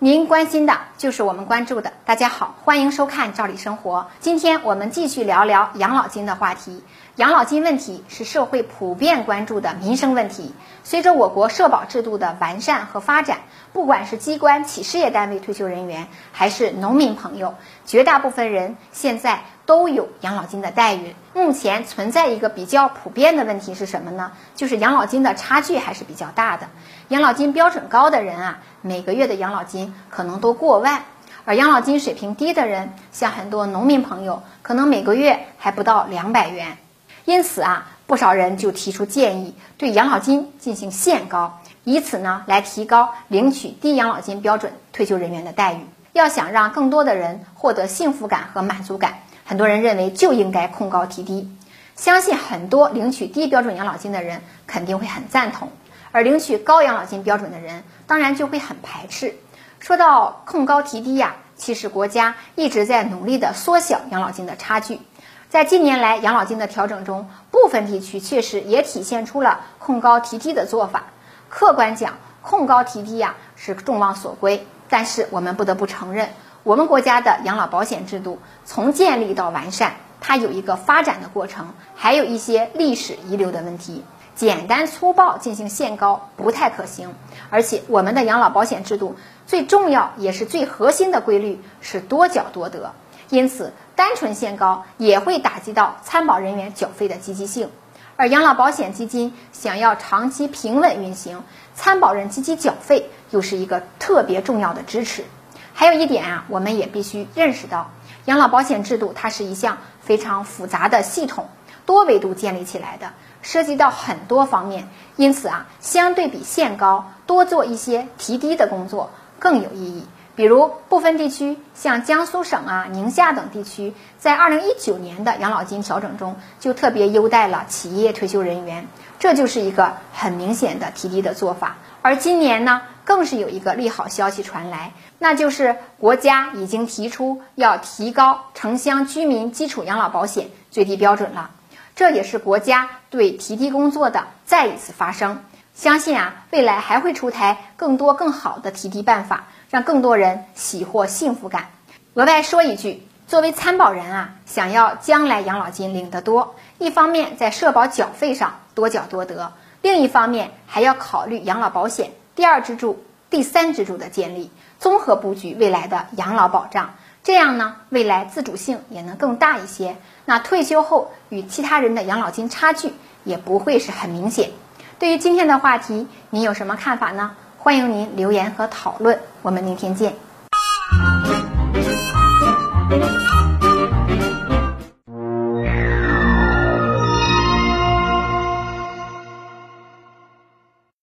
您关心的就是我们关注的。大家好，欢迎收看《赵理生活》。今天我们继续聊聊养老金的话题。养老金问题是社会普遍关注的民生问题。随着我国社保制度的完善和发展，不管是机关企事业单位退休人员，还是农民朋友，绝大部分人现在都有养老金的待遇。目前存在一个比较普遍的问题是什么呢？就是养老金的差距还是比较大的。养老金标准高的人啊，每个月的养老金可能都过万；而养老金水平低的人，像很多农民朋友，可能每个月还不到两百元。因此啊，不少人就提出建议，对养老金进行限高，以此呢来提高领取低养老金标准退休人员的待遇。要想让更多的人获得幸福感和满足感，很多人认为就应该控高提低。相信很多领取低标准养老金的人肯定会很赞同，而领取高养老金标准的人当然就会很排斥。说到控高提低呀，其实国家一直在努力的缩小养老金的差距。在近年来养老金的调整中，部分地区确实也体现出了控高提低的做法。客观讲，控高提低呀是众望所归。但是我们不得不承认，我们国家的养老保险制度从建立到完善，它有一个发展的过程，还有一些历史遗留的问题。简单粗暴进行限高不太可行。而且我们的养老保险制度最重要也是最核心的规律是多缴多得。因此，单纯限高也会打击到参保人员缴费的积极性，而养老保险基金想要长期平稳运行，参保人积极缴费又是一个特别重要的支持。还有一点啊，我们也必须认识到，养老保险制度它是一项非常复杂的系统，多维度建立起来的，涉及到很多方面，因此啊，相对比限高，多做一些提低的工作更有意义。比如部分地区，像江苏省啊、宁夏等地区，在二零一九年的养老金调整中，就特别优待了企业退休人员，这就是一个很明显的提低的做法。而今年呢，更是有一个利好消息传来，那就是国家已经提出要提高城乡居民基础养老保险最低标准了，这也是国家对提低工作的再一次发声。相信啊，未来还会出台更多更好的提低办法。让更多人喜获幸福感。额外说一句，作为参保人啊，想要将来养老金领得多，一方面在社保缴费上多缴多得，另一方面还要考虑养老保险第二支柱、第三支柱的建立，综合布局未来的养老保障。这样呢未来自主性也能更大一些。那退休后与其他人的养老金差距也不会是很明显。对于今天的话题您有什么看法呢？欢迎您留言和讨论。我们明天见。